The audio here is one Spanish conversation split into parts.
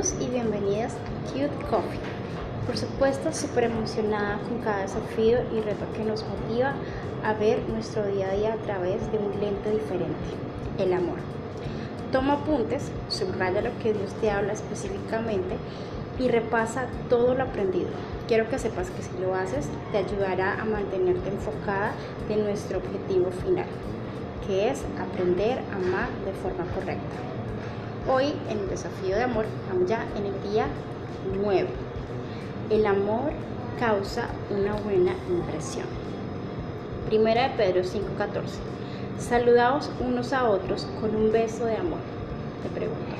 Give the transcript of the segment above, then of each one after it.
Y bienvenidas a Cute Coffee. Por supuesto, súper emocionada con cada desafío y reto que nos motiva a ver nuestro día a día a través de un lente diferente, el amor. Toma apuntes, subraya lo que Dios te habla específicamente y repasa todo lo aprendido. Quiero que sepas que si lo haces te ayudará a mantenerte enfocada de nuestro objetivo final, que es aprender a amar de forma correcta. Hoy en el desafío de amor, estamos ya en el día 9. El amor causa una buena impresión. Primera de Pedro 5:14. Saludaos unos a otros con un beso de amor. Te pregunto,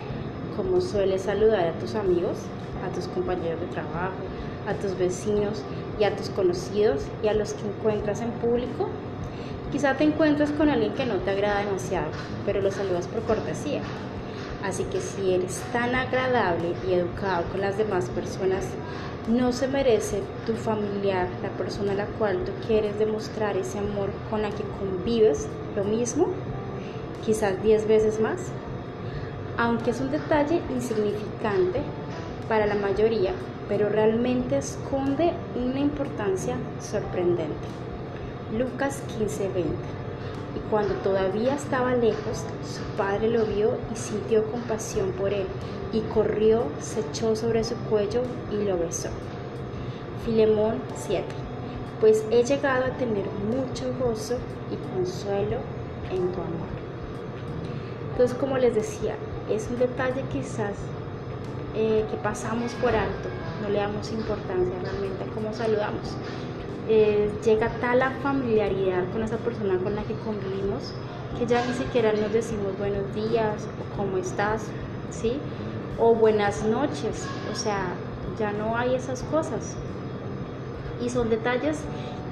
¿cómo sueles saludar a tus amigos? a tus compañeros de trabajo, a tus vecinos y a tus conocidos y a los que encuentras en público. Quizá te encuentres con alguien que no te agrada demasiado, pero lo saludas por cortesía. Así que si eres tan agradable y educado con las demás personas, no se merece tu familiar, la persona a la cual tú quieres demostrar ese amor con la que convives, lo mismo, quizás 10 veces más. Aunque es un detalle insignificante, para la mayoría, pero realmente esconde una importancia sorprendente. Lucas 15:20. Y cuando todavía estaba lejos, su padre lo vio y sintió compasión por él, y corrió, se echó sobre su cuello y lo besó. Filemón 7. Pues he llegado a tener mucho gozo y consuelo en tu amor. Entonces, como les decía, es un detalle quizás eh, que pasamos por alto, no le damos importancia realmente a cómo saludamos. Eh, llega tal la familiaridad con esa persona con la que convivimos que ya ni siquiera nos decimos buenos días o cómo estás, ¿sí? O buenas noches, o sea, ya no hay esas cosas. Y son detalles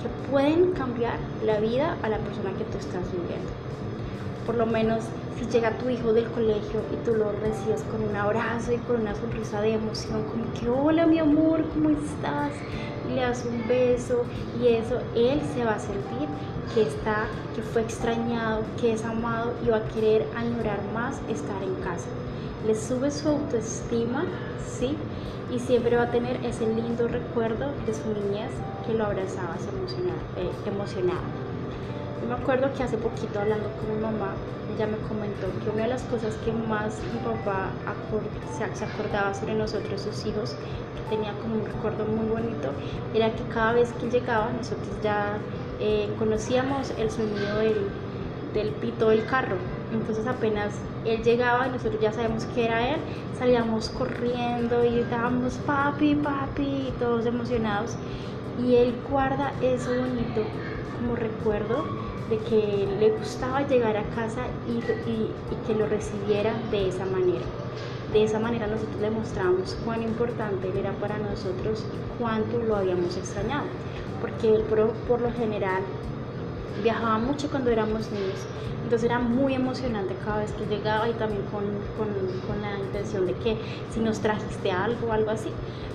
que pueden cambiar la vida a la persona que tú estás viviendo. Por lo menos si llega tu hijo del colegio y tú lo recibes con un abrazo y con una sonrisa de emoción, como que hola mi amor, ¿cómo estás? Le das un beso y eso, él se va a sentir que está, que fue extrañado, que es amado y va a querer añorar más estar en casa. Le sube su autoestima, ¿sí? Y siempre va a tener ese lindo recuerdo de su niñez que lo abrazaba emocionado. Eh, emocionado. Yo me acuerdo que hace poquito hablando con mi mamá, ella me comentó que una de las cosas que más mi papá se acordaba sobre nosotros, sus hijos, que tenía como un recuerdo muy bonito, era que cada vez que llegaba nosotros ya eh, conocíamos el sonido del, del pito del carro. Entonces apenas él llegaba y nosotros ya sabemos que era él, salíamos corriendo y estábamos papi, papi, todos emocionados. Y él guarda eso bonito como recuerdo de que le gustaba llegar a casa y, que lo recibiera de esa manera. De esa manera nosotros le mostramos cuán importante él era para nosotros y cuánto lo habíamos extrañado, porque él por, lo general viajaba mucho cuando éramos niños, entonces era muy emocionante cada vez que llegaba y también con, con, la intención de que si nos trajiste algo o algo así,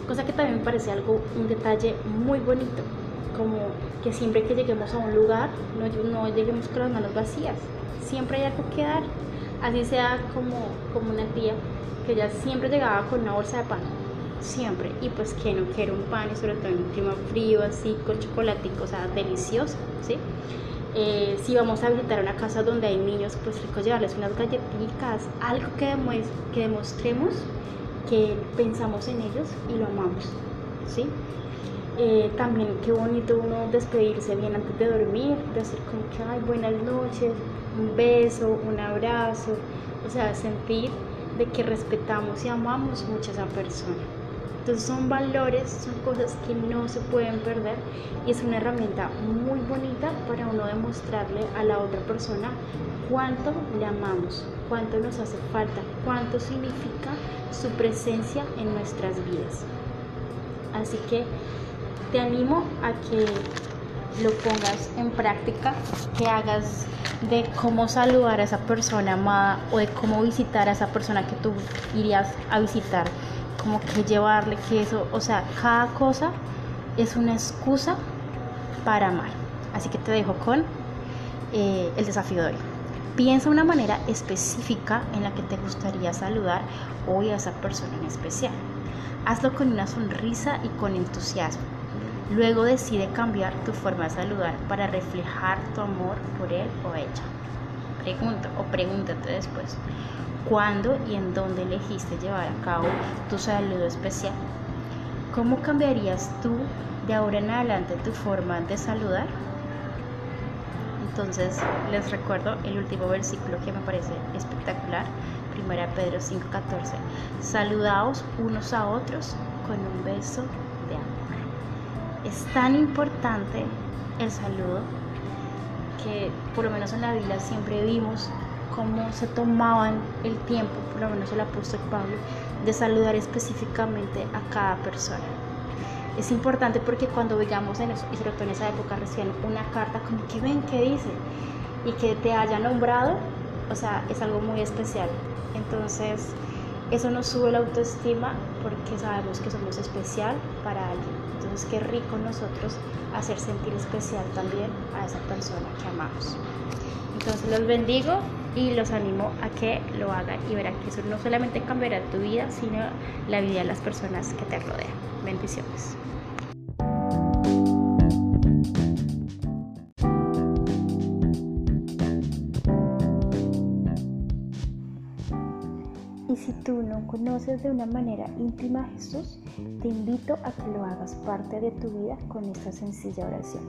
cosa que también me parece algo, un detalle muy bonito como que siempre que lleguemos a un lugar no, lleguemos con las manos vacías, siempre hay algo que dar, así sea como, como una tía que ya siempre llegaba con una bolsa de pan, siempre, y pues que no quiere un pan y sobre todo en un clima frío así con chocolatico, o sea, delicioso, ¿sí? Eh, si vamos a visitar una casa donde hay niños, pues rico llevarles unas galletitas, algo que, que demostremos que pensamos en ellos y lo amamos, ¿sí? Eh, también qué bonito uno despedirse bien antes de dormir, decir como que, ay, buenas noches, un beso, un abrazo, o sea, sentir de que respetamos y amamos mucho a esa persona. Entonces son valores, son cosas que no se pueden perder y es una herramienta muy bonita para uno demostrarle a la otra persona cuánto le amamos, cuánto nos hace falta, cuánto significa su presencia en nuestras vidas. Así que te animo a que lo pongas en práctica, que hagas de cómo saludar a esa persona amada o de cómo visitar a esa persona que tú irías a visitar, como que llevarle que eso, o sea, cada cosa es una excusa para amar. Así que te dejo con eh, el desafío de hoy. Piensa una manera específica en la que te gustaría saludar hoy a esa persona en especial. Hazlo con una sonrisa y con entusiasmo. Luego decide cambiar tu forma de saludar para reflejar tu amor por él o ella. Pregunta o pregúntate después, ¿cuándo y en dónde elegiste llevar a cabo tu saludo especial? ¿Cómo cambiarías tú de ahora en adelante tu forma de saludar? Entonces les recuerdo el último versículo que me parece espectacular, 1 Pedro 5:14. Saludaos unos a otros con un beso de amor. Es tan importante el saludo que por lo menos en la Biblia siempre vimos cómo se tomaban el tiempo, por lo menos el apóstol Pablo, de saludar específicamente a cada persona. Es importante porque cuando veamos en eso, y sobre todo en esa época recién una carta como que ven qué dice y que te haya nombrado, o sea, es algo muy especial. Entonces, eso nos sube la autoestima porque sabemos que somos especial para alguien. Entonces, qué rico nosotros hacer sentir especial también a esa persona que amamos. Entonces, los bendigo y los animo a que lo hagan y verán que eso no solamente cambiará tu vida, sino la vida de las personas que te rodean. Bendiciones. Si tú no conoces de una manera íntima a Jesús, te invito a que lo hagas parte de tu vida con esta sencilla oración.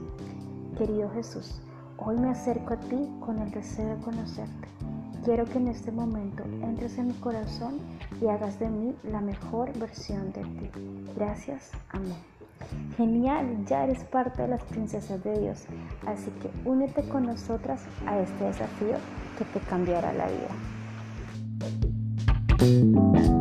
Querido Jesús, hoy me acerco a ti con el deseo de conocerte. Quiero que en este momento entres en mi corazón y hagas de mí la mejor versión de ti. Gracias, amén. Genial, ya eres parte de las princesas de Dios, así que únete con nosotras a este desafío que te cambiará la vida. Thank you.